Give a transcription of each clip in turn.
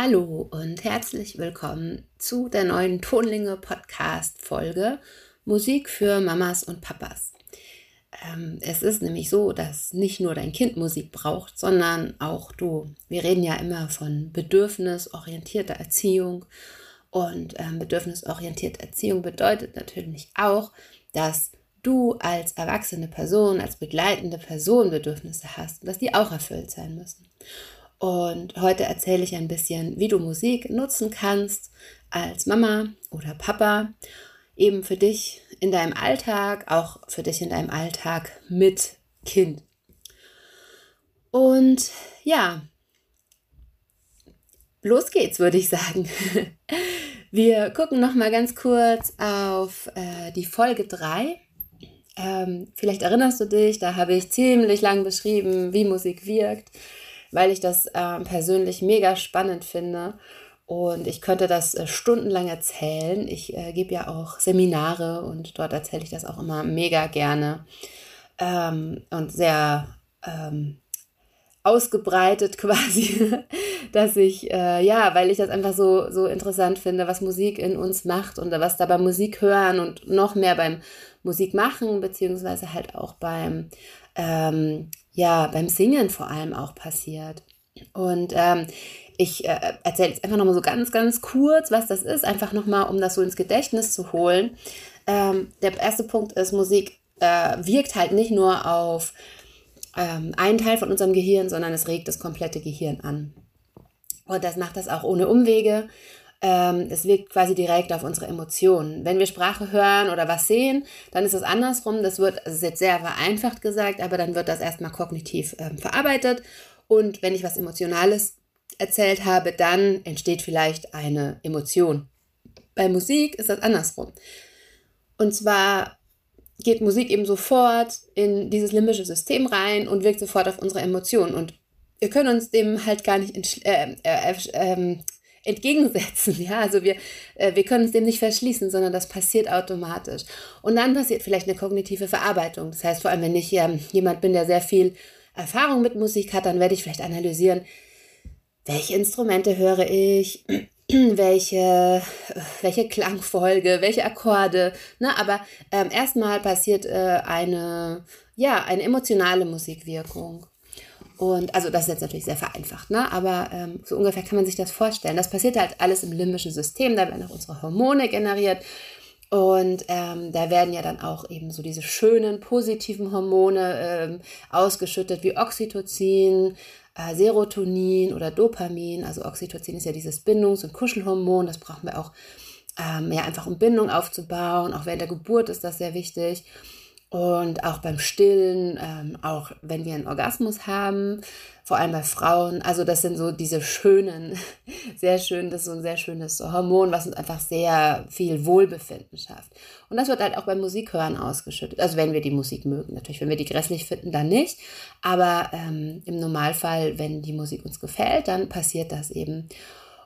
Hallo und herzlich willkommen zu der neuen Tonlinge Podcast Folge Musik für Mamas und Papas. Ähm, es ist nämlich so, dass nicht nur dein Kind Musik braucht, sondern auch du. Wir reden ja immer von bedürfnisorientierter Erziehung und ähm, bedürfnisorientierte Erziehung bedeutet natürlich auch, dass du als erwachsene Person, als begleitende Person Bedürfnisse hast und dass die auch erfüllt sein müssen. Und heute erzähle ich ein bisschen, wie du Musik nutzen kannst als Mama oder Papa, eben für dich in deinem Alltag, auch für dich in deinem Alltag mit Kind. Und ja, los geht's, würde ich sagen. Wir gucken noch mal ganz kurz auf äh, die Folge 3. Ähm, vielleicht erinnerst du dich, da habe ich ziemlich lang beschrieben, wie Musik wirkt weil ich das äh, persönlich mega spannend finde. Und ich könnte das äh, stundenlang erzählen. Ich äh, gebe ja auch Seminare und dort erzähle ich das auch immer mega gerne ähm, und sehr ähm, ausgebreitet quasi, dass ich, äh, ja, weil ich das einfach so, so interessant finde, was Musik in uns macht und was da beim Musik hören und noch mehr beim Musik machen, beziehungsweise halt auch beim ähm, ja beim Singen vor allem auch passiert. Und ähm, ich äh, erzähle jetzt einfach nochmal so ganz, ganz kurz, was das ist, einfach nochmal, um das so ins Gedächtnis zu holen. Ähm, der erste Punkt ist, Musik äh, wirkt halt nicht nur auf ähm, einen Teil von unserem Gehirn, sondern es regt das komplette Gehirn an. Und das macht das auch ohne Umwege es wirkt quasi direkt auf unsere Emotionen. Wenn wir Sprache hören oder was sehen, dann ist es andersrum. Das wird, das ist jetzt sehr vereinfacht gesagt, aber dann wird das erstmal kognitiv ähm, verarbeitet. Und wenn ich was Emotionales erzählt habe, dann entsteht vielleicht eine Emotion. Bei Musik ist das andersrum. Und zwar geht Musik eben sofort in dieses limbische System rein und wirkt sofort auf unsere Emotionen. Und wir können uns dem halt gar nicht äh, äh, äh, entgegensetzen. Ja, also wir, äh, wir können uns dem nicht verschließen, sondern das passiert automatisch. Und dann passiert vielleicht eine kognitive Verarbeitung. Das heißt, vor allem, wenn ich ähm, jemand bin, der sehr viel Erfahrung mit Musik hat, dann werde ich vielleicht analysieren, welche Instrumente höre ich, welche, welche Klangfolge, welche Akkorde. Ne? Aber ähm, erstmal passiert äh, eine, ja, eine emotionale Musikwirkung. Und also das ist jetzt natürlich sehr vereinfacht, ne? aber ähm, so ungefähr kann man sich das vorstellen. Das passiert halt alles im limbischen System, da werden auch unsere Hormone generiert. Und ähm, da werden ja dann auch eben so diese schönen positiven Hormone ähm, ausgeschüttet wie Oxytocin, äh, Serotonin oder Dopamin. Also Oxytocin ist ja dieses Bindungs- und Kuschelhormon, das brauchen wir auch ähm, ja, einfach um Bindung aufzubauen. Auch während der Geburt ist das sehr wichtig. Und auch beim Stillen, ähm, auch wenn wir einen Orgasmus haben, vor allem bei Frauen. Also das sind so diese schönen, sehr schön, das ist so ein sehr schönes Hormon, was uns einfach sehr viel Wohlbefinden schafft. Und das wird halt auch beim Musikhören ausgeschüttet. Also wenn wir die Musik mögen. Natürlich, wenn wir die grässlich finden, dann nicht. Aber ähm, im Normalfall, wenn die Musik uns gefällt, dann passiert das eben.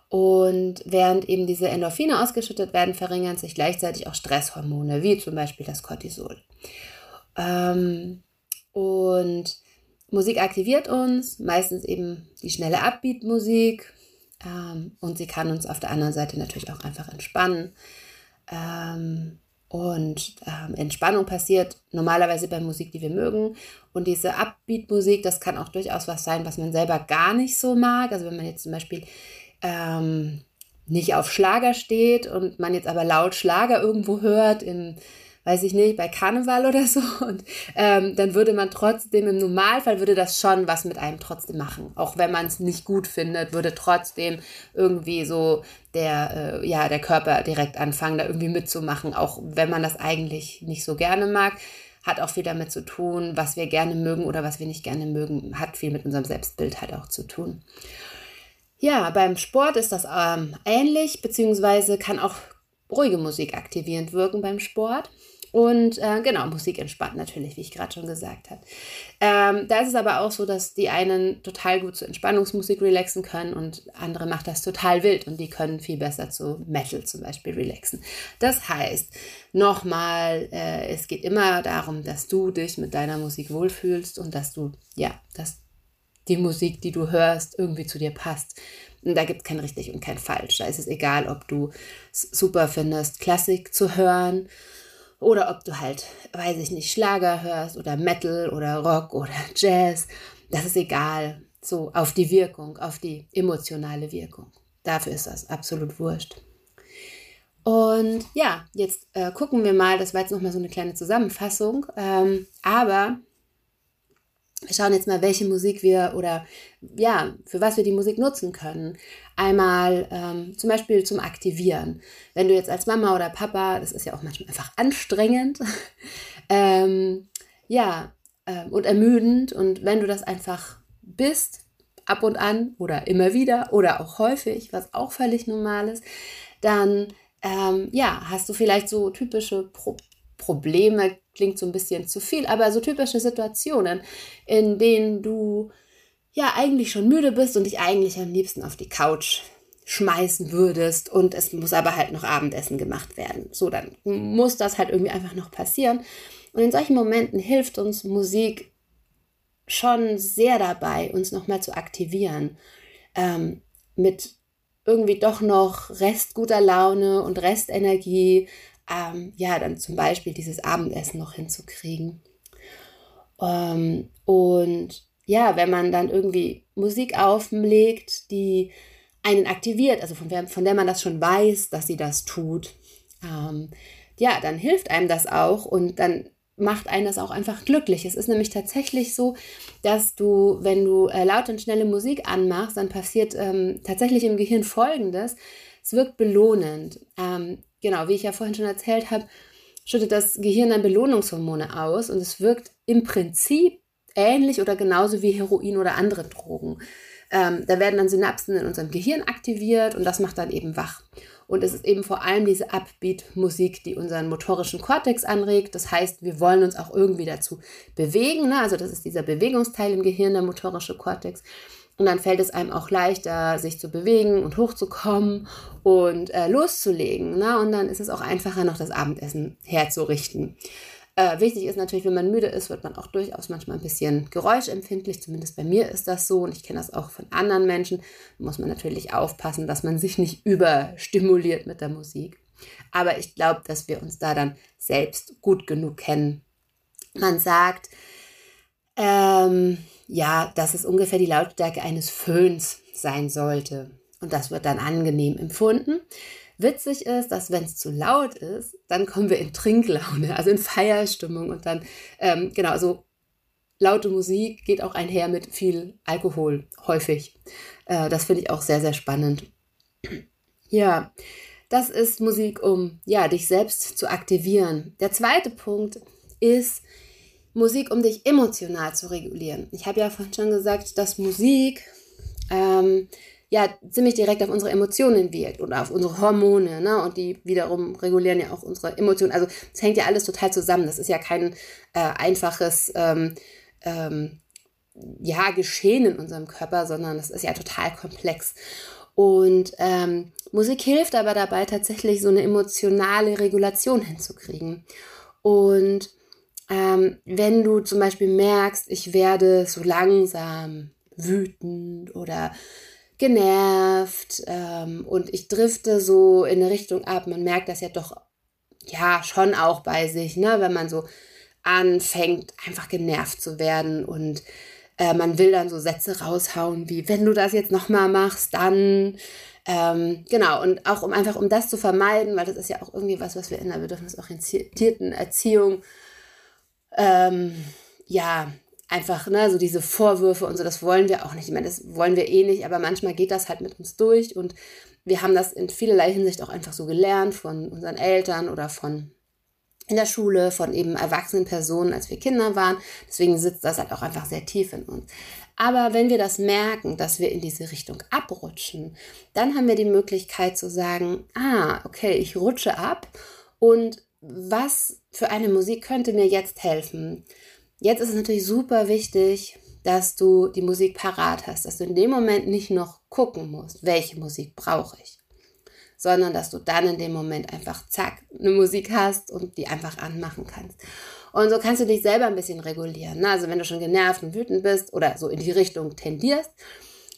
Und während eben diese Endorphine ausgeschüttet werden, verringern sich gleichzeitig auch Stresshormone, wie zum Beispiel das Cortisol. Ähm, und Musik aktiviert uns, meistens eben die schnelle Upbeat-Musik. Ähm, und sie kann uns auf der anderen Seite natürlich auch einfach entspannen. Ähm, und ähm, Entspannung passiert normalerweise bei Musik, die wir mögen. Und diese Upbeat-Musik, das kann auch durchaus was sein, was man selber gar nicht so mag. Also wenn man jetzt zum Beispiel ähm, nicht auf Schlager steht und man jetzt aber laut Schlager irgendwo hört im weiß ich nicht, bei Karneval oder so. Und ähm, dann würde man trotzdem, im Normalfall würde das schon was mit einem trotzdem machen. Auch wenn man es nicht gut findet, würde trotzdem irgendwie so der, äh, ja, der Körper direkt anfangen, da irgendwie mitzumachen, auch wenn man das eigentlich nicht so gerne mag. Hat auch viel damit zu tun, was wir gerne mögen oder was wir nicht gerne mögen, hat viel mit unserem Selbstbild halt auch zu tun. Ja, beim Sport ist das ähm, ähnlich, beziehungsweise kann auch ruhige Musik aktivierend wirken beim Sport. Und äh, genau, Musik entspannt natürlich, wie ich gerade schon gesagt habe. Ähm, da ist es aber auch so, dass die einen total gut zu Entspannungsmusik relaxen können und andere macht das total wild und die können viel besser zu Metal zum Beispiel relaxen. Das heißt, nochmal, äh, es geht immer darum, dass du dich mit deiner Musik wohlfühlst und dass du, ja, dass die Musik, die du hörst, irgendwie zu dir passt. Und da gibt es kein richtig und kein falsch. Da ist es egal, ob du es super findest, Klassik zu hören oder ob du halt, weiß ich nicht, Schlager hörst oder Metal oder Rock oder Jazz. Das ist egal. So auf die Wirkung, auf die emotionale Wirkung. Dafür ist das absolut wurscht. Und ja, jetzt äh, gucken wir mal, das war jetzt nochmal so eine kleine Zusammenfassung, ähm, aber wir schauen jetzt mal, welche Musik wir oder ja, für was wir die Musik nutzen können. Einmal ähm, zum Beispiel zum Aktivieren. Wenn du jetzt als Mama oder Papa, das ist ja auch manchmal einfach anstrengend, ähm, ja, ähm, und ermüdend. Und wenn du das einfach bist, ab und an oder immer wieder oder auch häufig, was auch völlig normal ist, dann ähm, ja, hast du vielleicht so typische Pro Probleme, klingt so ein bisschen zu viel, aber so typische Situationen, in denen du ja eigentlich schon müde bist und dich eigentlich am liebsten auf die Couch schmeißen würdest und es muss aber halt noch Abendessen gemacht werden. So, dann muss das halt irgendwie einfach noch passieren. Und in solchen Momenten hilft uns Musik schon sehr dabei, uns nochmal zu aktivieren. Ähm, mit irgendwie doch noch Rest guter Laune und Restenergie, ähm, ja, dann zum Beispiel dieses Abendessen noch hinzukriegen. Ähm, und ja, wenn man dann irgendwie Musik auflegt, die einen aktiviert, also von, der, von der man das schon weiß, dass sie das tut, ähm, ja, dann hilft einem das auch und dann macht einen das auch einfach glücklich. Es ist nämlich tatsächlich so, dass du, wenn du äh, laute und schnelle Musik anmachst, dann passiert ähm, tatsächlich im Gehirn Folgendes. Es wirkt belohnend. Ähm, genau, wie ich ja vorhin schon erzählt habe, schüttet das Gehirn dann Belohnungshormone aus und es wirkt im Prinzip ähnlich oder genauso wie Heroin oder andere Drogen. Ähm, da werden dann Synapsen in unserem Gehirn aktiviert und das macht dann eben wach. Und es ist eben vor allem diese Upbeat-Musik, die unseren motorischen Kortex anregt. Das heißt, wir wollen uns auch irgendwie dazu bewegen. Ne? Also das ist dieser Bewegungsteil im Gehirn, der motorische Kortex. Und dann fällt es einem auch leichter, sich zu bewegen und hochzukommen und äh, loszulegen. Ne? Und dann ist es auch einfacher, noch das Abendessen herzurichten. Äh, wichtig ist natürlich, wenn man müde ist, wird man auch durchaus manchmal ein bisschen geräuschempfindlich. Zumindest bei mir ist das so und ich kenne das auch von anderen Menschen. Da muss man natürlich aufpassen, dass man sich nicht überstimuliert mit der Musik. Aber ich glaube, dass wir uns da dann selbst gut genug kennen. Man sagt, ähm, ja, dass es ungefähr die Lautstärke eines Föhns sein sollte. Und das wird dann angenehm empfunden. Witzig ist, dass wenn es zu laut ist, dann kommen wir in Trinklaune, also in Feierstimmung und dann, ähm, genau, so laute Musik geht auch einher mit viel Alkohol, häufig. Äh, das finde ich auch sehr, sehr spannend. Ja, das ist Musik, um ja, dich selbst zu aktivieren. Der zweite Punkt ist Musik, um dich emotional zu regulieren. Ich habe ja vorhin schon gesagt, dass Musik ähm, ja ziemlich direkt auf unsere Emotionen wirkt oder auf unsere Hormone, ne? Und die wiederum regulieren ja auch unsere Emotionen. Also es hängt ja alles total zusammen. Das ist ja kein äh, einfaches ähm, ähm, ja, Geschehen in unserem Körper, sondern das ist ja total komplex. Und ähm, Musik hilft aber dabei, tatsächlich so eine emotionale Regulation hinzukriegen. Und ähm, wenn du zum Beispiel merkst, ich werde so langsam wütend oder genervt ähm, und ich drifte so in eine Richtung ab. Man merkt das ja doch, ja, schon auch bei sich, ne? wenn man so anfängt, einfach genervt zu werden und äh, man will dann so Sätze raushauen wie, wenn du das jetzt nochmal machst, dann ähm, genau, und auch um einfach um das zu vermeiden, weil das ist ja auch irgendwie was, was wir in der bedürfnisorientierten Erziehung ähm, ja einfach, ne, so diese Vorwürfe und so, das wollen wir auch nicht. Ich meine, das wollen wir eh nicht, aber manchmal geht das halt mit uns durch und wir haben das in vielerlei Hinsicht auch einfach so gelernt von unseren Eltern oder von in der Schule, von eben erwachsenen Personen, als wir Kinder waren. Deswegen sitzt das halt auch einfach sehr tief in uns. Aber wenn wir das merken, dass wir in diese Richtung abrutschen, dann haben wir die Möglichkeit zu sagen, ah, okay, ich rutsche ab und was für eine Musik könnte mir jetzt helfen? Jetzt ist es natürlich super wichtig, dass du die Musik parat hast, dass du in dem Moment nicht noch gucken musst, welche Musik brauche ich, sondern dass du dann in dem Moment einfach zack eine Musik hast und die einfach anmachen kannst. Und so kannst du dich selber ein bisschen regulieren. Ne? Also wenn du schon genervt und wütend bist oder so in die Richtung tendierst,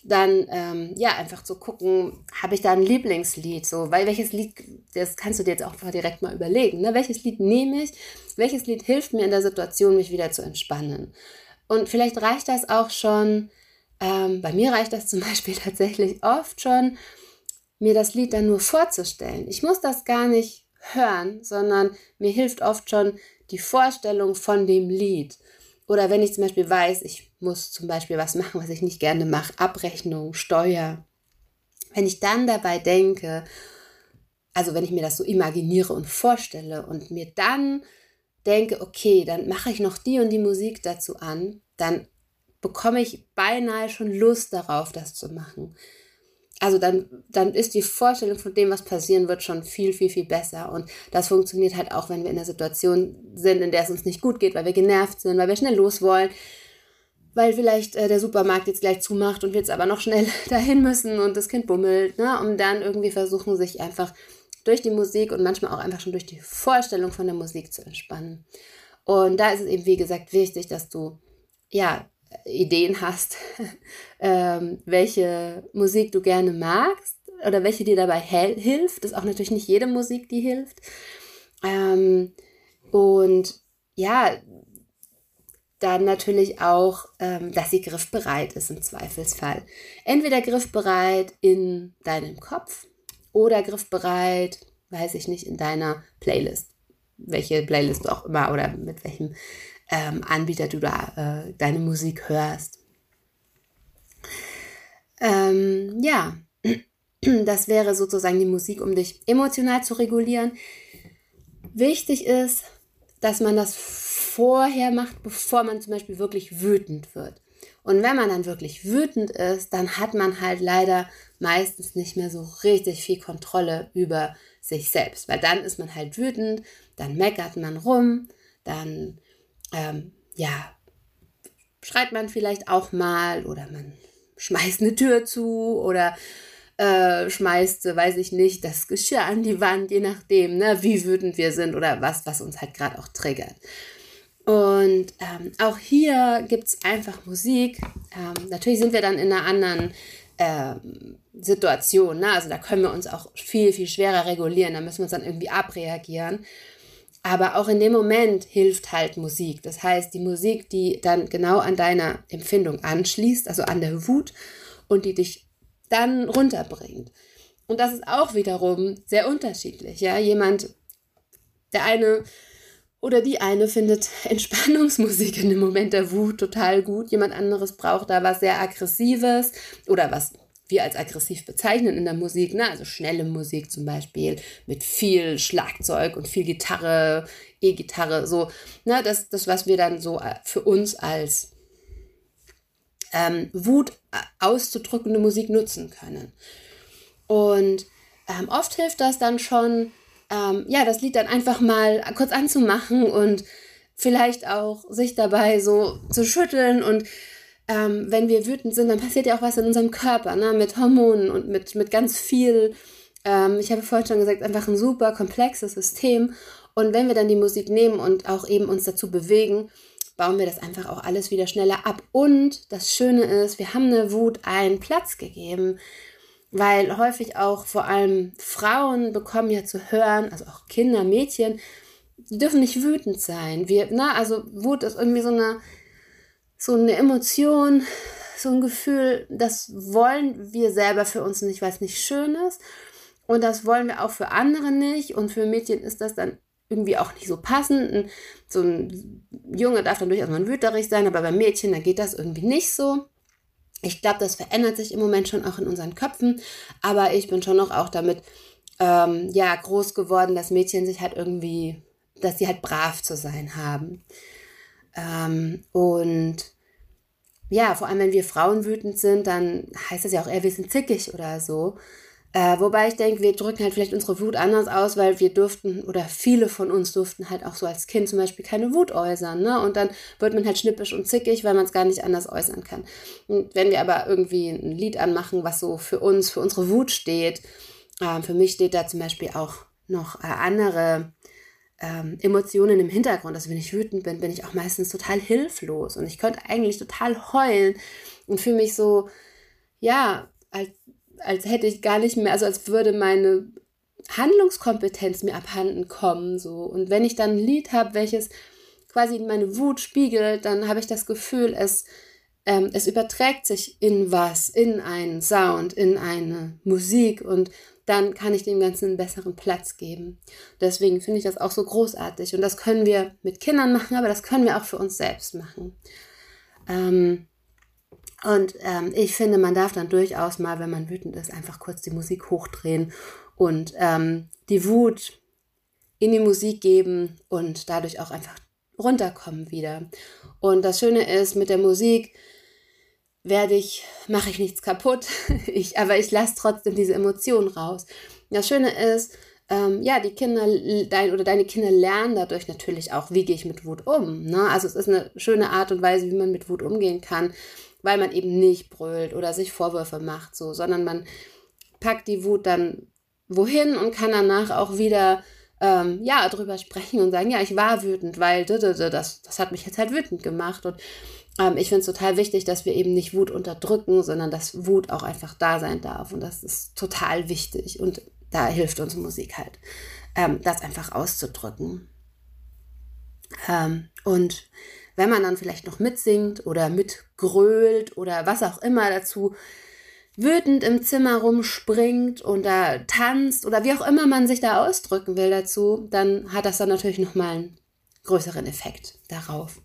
dann ähm, ja einfach zu gucken, habe ich da ein Lieblingslied, so, weil welches Lied, das kannst du dir jetzt auch direkt mal überlegen, ne? welches Lied nehme ich, welches Lied hilft mir in der Situation, mich wieder zu entspannen. Und vielleicht reicht das auch schon, ähm, bei mir reicht das zum Beispiel tatsächlich oft schon, mir das Lied dann nur vorzustellen. Ich muss das gar nicht hören, sondern mir hilft oft schon die Vorstellung von dem Lied. Oder wenn ich zum Beispiel weiß, ich muss zum Beispiel was machen, was ich nicht gerne mache, Abrechnung, Steuer. Wenn ich dann dabei denke, also wenn ich mir das so imaginiere und vorstelle und mir dann denke, okay, dann mache ich noch die und die Musik dazu an, dann bekomme ich beinahe schon Lust darauf, das zu machen. Also dann, dann ist die Vorstellung von dem, was passieren wird, schon viel, viel, viel besser. Und das funktioniert halt auch, wenn wir in einer Situation sind, in der es uns nicht gut geht, weil wir genervt sind, weil wir schnell los wollen, weil vielleicht äh, der Supermarkt jetzt gleich zumacht und wir jetzt aber noch schnell dahin müssen und das Kind bummelt, ne? um dann irgendwie versuchen, sich einfach durch die Musik und manchmal auch einfach schon durch die Vorstellung von der Musik zu entspannen. Und da ist es eben, wie gesagt, wichtig, dass du ja Ideen hast, ähm, welche Musik du gerne magst oder welche dir dabei hilft. Das ist auch natürlich nicht jede Musik, die hilft. Ähm, und ja, dann natürlich auch, ähm, dass sie griffbereit ist im Zweifelsfall. Entweder griffbereit in deinem Kopf oder griffbereit, weiß ich nicht, in deiner Playlist. Welche Playlist auch immer oder mit welchem ähm, Anbieter du da äh, deine Musik hörst. Ähm, ja, das wäre sozusagen die Musik, um dich emotional zu regulieren. Wichtig ist, dass man das vorher macht, bevor man zum Beispiel wirklich wütend wird. Und wenn man dann wirklich wütend ist, dann hat man halt leider meistens nicht mehr so richtig viel Kontrolle über sich selbst. Weil dann ist man halt wütend, dann meckert man rum, dann ähm, ja, schreit man vielleicht auch mal oder man schmeißt eine Tür zu oder äh, schmeißt, weiß ich nicht, das Geschirr an die Wand, je nachdem, ne, wie wütend wir sind oder was, was uns halt gerade auch triggert. Und ähm, auch hier gibt es einfach Musik. Ähm, natürlich sind wir dann in einer anderen ähm, Situation. Ne? Also da können wir uns auch viel, viel schwerer regulieren. Da müssen wir uns dann irgendwie abreagieren. Aber auch in dem Moment hilft halt Musik. Das heißt, die Musik, die dann genau an deiner Empfindung anschließt, also an der Wut und die dich dann runterbringt. Und das ist auch wiederum sehr unterschiedlich. Ja, jemand, der eine oder die eine findet Entspannungsmusik in dem Moment der Wut total gut. Jemand anderes braucht da was sehr Aggressives oder was wir als aggressiv bezeichnen in der Musik, ne? also schnelle Musik zum Beispiel mit viel Schlagzeug und viel Gitarre, E-Gitarre, so, ne? das, das, was wir dann so äh, für uns als ähm, Wut äh, auszudrückende Musik nutzen können. Und ähm, oft hilft das dann schon, ähm, ja, das Lied dann einfach mal kurz anzumachen und vielleicht auch sich dabei so zu schütteln und ähm, wenn wir wütend sind, dann passiert ja auch was in unserem Körper, ne? mit Hormonen und mit, mit ganz viel, ähm, ich habe vorhin schon gesagt, einfach ein super komplexes System. Und wenn wir dann die Musik nehmen und auch eben uns dazu bewegen, bauen wir das einfach auch alles wieder schneller ab. Und das Schöne ist, wir haben eine Wut einen Platz gegeben, weil häufig auch vor allem Frauen bekommen ja zu hören, also auch Kinder, Mädchen, die dürfen nicht wütend sein. Wir, na, also Wut ist irgendwie so eine so eine Emotion, so ein Gefühl, das wollen wir selber für uns nicht, weil es nicht schön ist. Und das wollen wir auch für andere nicht. Und für Mädchen ist das dann irgendwie auch nicht so passend. So ein Junge darf dann durchaus mal wüterig sein, aber bei Mädchen, da geht das irgendwie nicht so. Ich glaube, das verändert sich im Moment schon auch in unseren Köpfen. Aber ich bin schon noch auch damit ähm, ja, groß geworden, dass Mädchen sich halt irgendwie, dass sie halt brav zu sein haben. Ähm, und ja, vor allem wenn wir Frauen wütend sind, dann heißt das ja auch eher, wir sind zickig oder so. Äh, wobei ich denke, wir drücken halt vielleicht unsere Wut anders aus, weil wir durften oder viele von uns durften halt auch so als Kind zum Beispiel keine Wut äußern. Ne? Und dann wird man halt schnippisch und zickig, weil man es gar nicht anders äußern kann. Und wenn wir aber irgendwie ein Lied anmachen, was so für uns, für unsere Wut steht, äh, für mich steht da zum Beispiel auch noch äh, andere ähm, Emotionen im Hintergrund. Also wenn ich wütend bin, bin ich auch meistens total hilflos und ich könnte eigentlich total heulen und fühle mich so, ja, als, als hätte ich gar nicht mehr, also als würde meine Handlungskompetenz mir abhanden kommen. So. Und wenn ich dann ein Lied habe, welches quasi meine Wut spiegelt, dann habe ich das Gefühl, es, ähm, es überträgt sich in was, in einen Sound, in eine Musik und dann kann ich dem Ganzen einen besseren Platz geben. Deswegen finde ich das auch so großartig. Und das können wir mit Kindern machen, aber das können wir auch für uns selbst machen. Ähm, und ähm, ich finde, man darf dann durchaus mal, wenn man wütend ist, einfach kurz die Musik hochdrehen und ähm, die Wut in die Musik geben und dadurch auch einfach runterkommen wieder. Und das Schöne ist, mit der Musik werde ich, mache ich nichts kaputt, ich, aber ich lasse trotzdem diese Emotionen raus. Das Schöne ist, ähm, ja, die Kinder, dein oder deine Kinder lernen dadurch natürlich auch, wie gehe ich mit Wut um. Ne? Also es ist eine schöne Art und Weise, wie man mit Wut umgehen kann, weil man eben nicht brüllt oder sich Vorwürfe macht, so, sondern man packt die Wut dann wohin und kann danach auch wieder ähm, ja drüber sprechen und sagen, ja, ich war wütend, weil das, das hat mich jetzt halt wütend gemacht und ähm, ich finde es total wichtig, dass wir eben nicht Wut unterdrücken, sondern dass Wut auch einfach da sein darf. Und das ist total wichtig. Und da hilft uns Musik halt, ähm, das einfach auszudrücken. Ähm, und wenn man dann vielleicht noch mitsingt oder mitgrölt oder was auch immer dazu wütend im Zimmer rumspringt und da tanzt oder wie auch immer man sich da ausdrücken will dazu, dann hat das dann natürlich nochmal einen größeren Effekt darauf.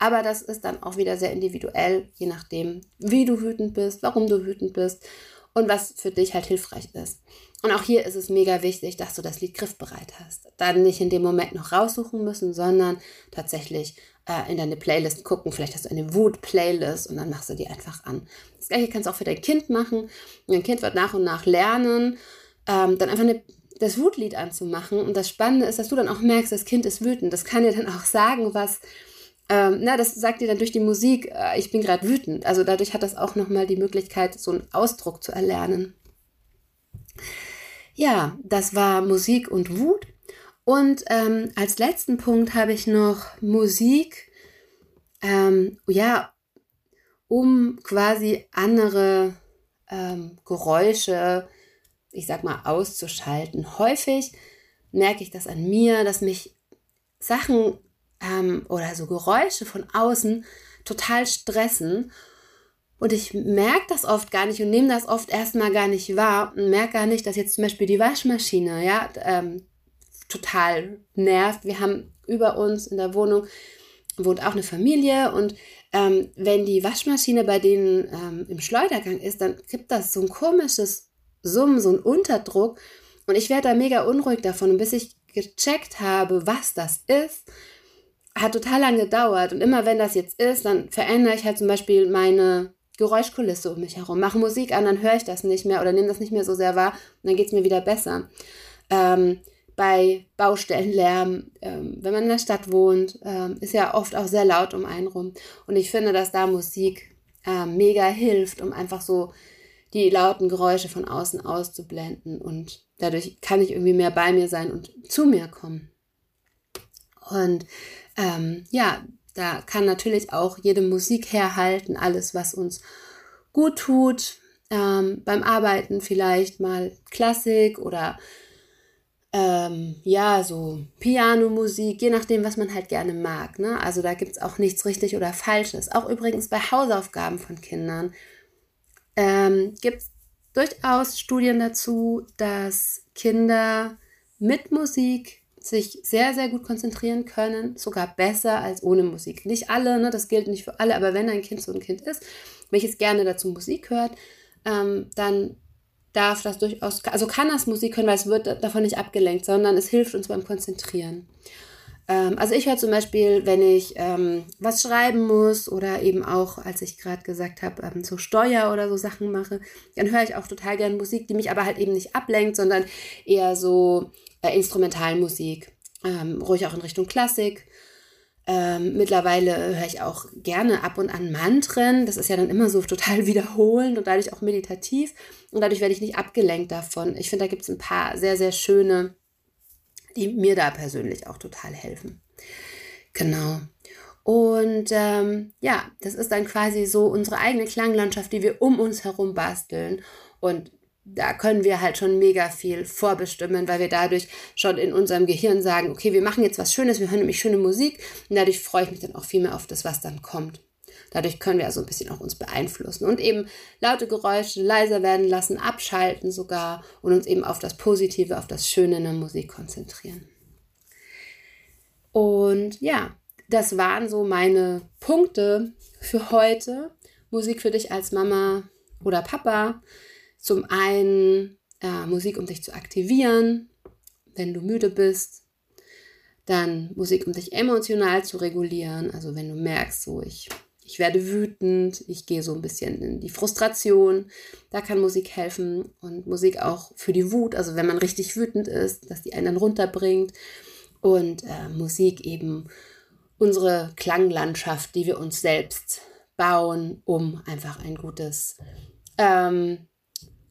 Aber das ist dann auch wieder sehr individuell, je nachdem, wie du wütend bist, warum du wütend bist und was für dich halt hilfreich ist. Und auch hier ist es mega wichtig, dass du das Lied griffbereit hast. Dann nicht in dem Moment noch raussuchen müssen, sondern tatsächlich äh, in deine Playlist gucken. Vielleicht hast du eine Wut-Playlist und dann machst du die einfach an. Das gleiche kannst du auch für dein Kind machen. Dein Kind wird nach und nach lernen, ähm, dann einfach eine, das Wutlied anzumachen. Und das Spannende ist, dass du dann auch merkst, das Kind ist wütend. Das kann dir dann auch sagen, was ähm, na, das sagt dir dann durch die Musik, äh, ich bin gerade wütend. Also dadurch hat das auch nochmal die Möglichkeit, so einen Ausdruck zu erlernen. Ja, das war Musik und Wut. Und ähm, als letzten Punkt habe ich noch Musik, ähm, ja, um quasi andere ähm, Geräusche, ich sag mal, auszuschalten. Häufig merke ich das an mir, dass mich Sachen ähm, oder so Geräusche von außen total stressen. Und ich merke das oft gar nicht und nehme das oft erstmal gar nicht wahr und merke gar nicht, dass jetzt zum Beispiel die Waschmaschine, ja, ähm, total nervt. Wir haben über uns in der Wohnung wohnt auch eine Familie und ähm, wenn die Waschmaschine bei denen ähm, im Schleudergang ist, dann gibt das so ein komisches Summen, so ein Unterdruck und ich werde da mega unruhig davon und bis ich gecheckt habe, was das ist, hat total lange gedauert. Und immer wenn das jetzt ist, dann verändere ich halt zum Beispiel meine Geräuschkulisse um mich herum, mache Musik an, dann höre ich das nicht mehr oder nehme das nicht mehr so sehr wahr und dann geht es mir wieder besser. Ähm, bei Baustellenlärm, ähm, wenn man in der Stadt wohnt, ähm, ist ja oft auch sehr laut um einen rum. Und ich finde, dass da Musik äh, mega hilft, um einfach so die lauten Geräusche von außen auszublenden. Und dadurch kann ich irgendwie mehr bei mir sein und zu mir kommen. Und ähm, ja, da kann natürlich auch jede Musik herhalten, alles, was uns gut tut. Ähm, beim Arbeiten vielleicht mal Klassik oder ähm, ja, so Pianomusik, je nachdem, was man halt gerne mag. Ne? Also da gibt es auch nichts richtig oder falsches. Auch übrigens bei Hausaufgaben von Kindern ähm, gibt es durchaus Studien dazu, dass Kinder mit Musik sich sehr, sehr gut konzentrieren können, sogar besser als ohne Musik. Nicht alle, ne, das gilt nicht für alle, aber wenn ein Kind so ein Kind ist, welches gerne dazu Musik hört, ähm, dann darf das durchaus, also kann das Musik hören, weil es wird davon nicht abgelenkt, sondern es hilft uns beim Konzentrieren. Ähm, also ich höre zum Beispiel, wenn ich ähm, was schreiben muss oder eben auch, als ich gerade gesagt habe, ähm, so Steuer oder so Sachen mache, dann höre ich auch total gerne Musik, die mich aber halt eben nicht ablenkt, sondern eher so äh, Instrumentalmusik, ähm, ruhig auch in Richtung Klassik. Ähm, mittlerweile höre ich auch gerne ab und an Mantren. Das ist ja dann immer so total wiederholend und dadurch auch meditativ. Und dadurch werde ich nicht abgelenkt davon. Ich finde, da gibt es ein paar sehr, sehr schöne die mir da persönlich auch total helfen. Genau. Und ähm, ja, das ist dann quasi so unsere eigene Klanglandschaft, die wir um uns herum basteln. Und da können wir halt schon mega viel vorbestimmen, weil wir dadurch schon in unserem Gehirn sagen, okay, wir machen jetzt was Schönes, wir hören nämlich schöne Musik und dadurch freue ich mich dann auch viel mehr auf das, was dann kommt. Dadurch können wir also ein bisschen auch uns beeinflussen und eben laute Geräusche leiser werden lassen, abschalten sogar und uns eben auf das Positive, auf das Schöne in der Musik konzentrieren. Und ja, das waren so meine Punkte für heute. Musik für dich als Mama oder Papa. Zum einen äh, Musik, um dich zu aktivieren, wenn du müde bist. Dann Musik, um dich emotional zu regulieren. Also wenn du merkst, so ich, ich werde wütend, ich gehe so ein bisschen in die Frustration. Da kann Musik helfen. Und Musik auch für die Wut. Also wenn man richtig wütend ist, dass die einen dann runterbringt. Und äh, Musik eben unsere Klanglandschaft, die wir uns selbst bauen, um einfach ein gutes ähm,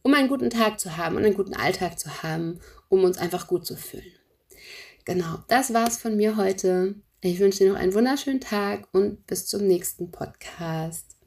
um einen guten Tag zu haben und einen guten Alltag zu haben, um uns einfach gut zu fühlen. Genau, das war's von mir heute. Ich wünsche dir noch einen wunderschönen Tag und bis zum nächsten Podcast.